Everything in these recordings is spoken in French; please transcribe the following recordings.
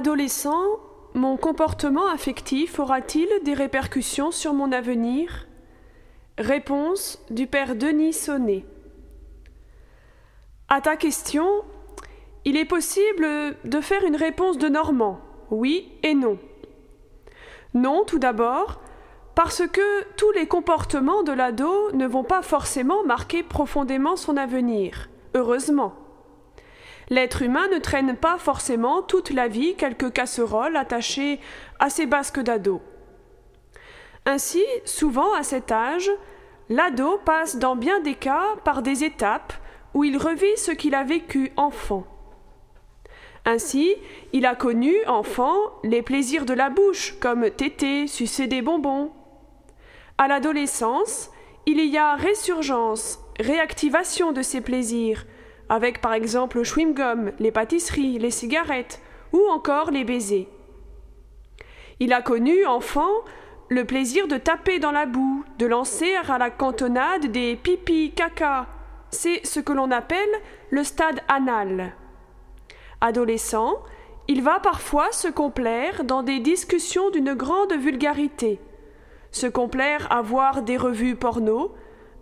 Adolescent, mon comportement affectif aura-t-il des répercussions sur mon avenir? Réponse du père Denis Sonnet. À ta question, il est possible de faire une réponse de Normand, oui et non. Non, tout d'abord, parce que tous les comportements de l'ado ne vont pas forcément marquer profondément son avenir, heureusement. L'être humain ne traîne pas forcément toute la vie quelques casseroles attachées à ses basques d'ado. Ainsi, souvent à cet âge, l'ado passe dans bien des cas par des étapes où il revit ce qu'il a vécu enfant. Ainsi, il a connu, enfant, les plaisirs de la bouche, comme téter, sucer des bonbons. À l'adolescence, il y a résurgence, réactivation de ces plaisirs, avec par exemple le chewing-gum, les pâtisseries, les cigarettes ou encore les baisers. Il a connu, enfant, le plaisir de taper dans la boue, de lancer à la cantonade des pipi caca. C'est ce que l'on appelle le stade anal. Adolescent, il va parfois se complaire dans des discussions d'une grande vulgarité, se complaire à voir des revues porno,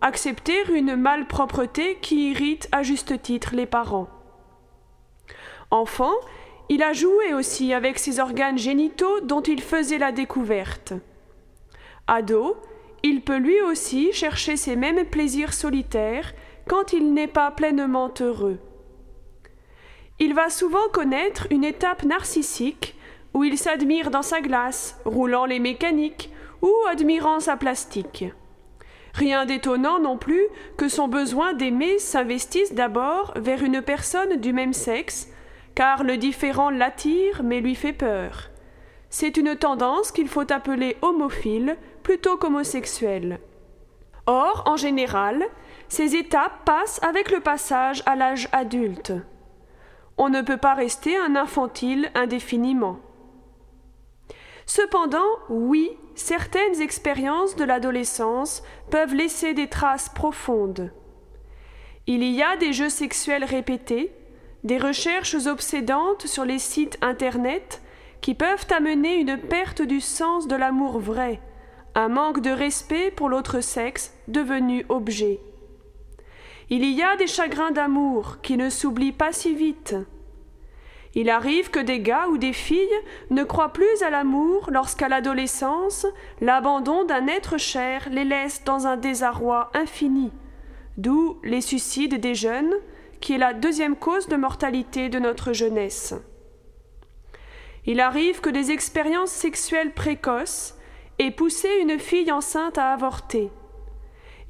accepter une malpropreté qui irrite à juste titre les parents. Enfant, il a joué aussi avec ses organes génitaux dont il faisait la découverte. Ado, il peut lui aussi chercher ses mêmes plaisirs solitaires quand il n'est pas pleinement heureux. Il va souvent connaître une étape narcissique où il s'admire dans sa glace, roulant les mécaniques ou admirant sa plastique. Rien d'étonnant non plus que son besoin d'aimer s'investisse d'abord vers une personne du même sexe, car le différent l'attire mais lui fait peur. C'est une tendance qu'il faut appeler homophile plutôt qu'homosexuelle. Or, en général, ces étapes passent avec le passage à l'âge adulte. On ne peut pas rester un infantile indéfiniment. Cependant, oui, certaines expériences de l'adolescence peuvent laisser des traces profondes. Il y a des jeux sexuels répétés, des recherches obsédantes sur les sites Internet qui peuvent amener une perte du sens de l'amour vrai, un manque de respect pour l'autre sexe devenu objet. Il y a des chagrins d'amour qui ne s'oublient pas si vite, il arrive que des gars ou des filles ne croient plus à l'amour lorsqu'à l'adolescence, l'abandon d'un être cher les laisse dans un désarroi infini, d'où les suicides des jeunes, qui est la deuxième cause de mortalité de notre jeunesse. Il arrive que des expériences sexuelles précoces aient poussé une fille enceinte à avorter.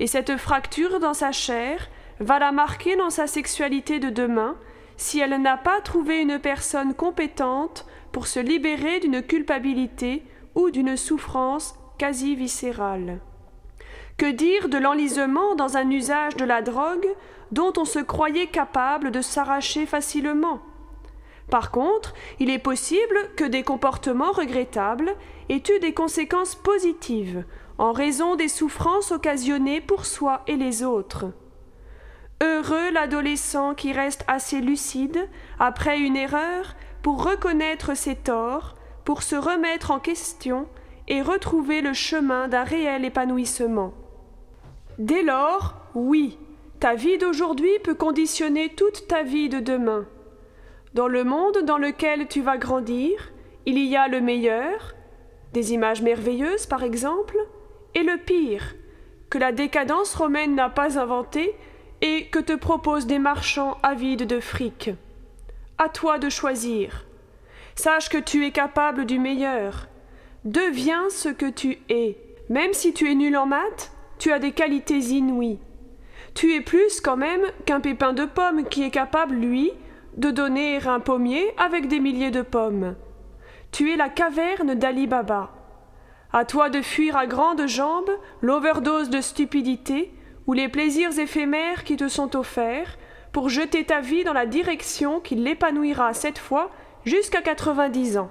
Et cette fracture dans sa chair va la marquer dans sa sexualité de demain si elle n'a pas trouvé une personne compétente pour se libérer d'une culpabilité ou d'une souffrance quasi viscérale. Que dire de l'enlisement dans un usage de la drogue dont on se croyait capable de s'arracher facilement? Par contre, il est possible que des comportements regrettables aient eu des conséquences positives en raison des souffrances occasionnées pour soi et les autres. Heureux l'adolescent qui reste assez lucide après une erreur pour reconnaître ses torts, pour se remettre en question et retrouver le chemin d'un réel épanouissement. Dès lors, oui, ta vie d'aujourd'hui peut conditionner toute ta vie de demain. Dans le monde dans lequel tu vas grandir, il y a le meilleur, des images merveilleuses par exemple, et le pire, que la décadence romaine n'a pas inventé, et que te proposent des marchands avides de fric? À toi de choisir. Sache que tu es capable du meilleur. Deviens ce que tu es. Même si tu es nul en maths, tu as des qualités inouïes. Tu es plus quand même qu'un pépin de pomme qui est capable, lui, de donner un pommier avec des milliers de pommes. Tu es la caverne d'Ali Baba. À toi de fuir à grandes jambes l'overdose de stupidité ou les plaisirs éphémères qui te sont offerts, pour jeter ta vie dans la direction qui l'épanouira cette fois jusqu'à quatre-vingt-dix ans.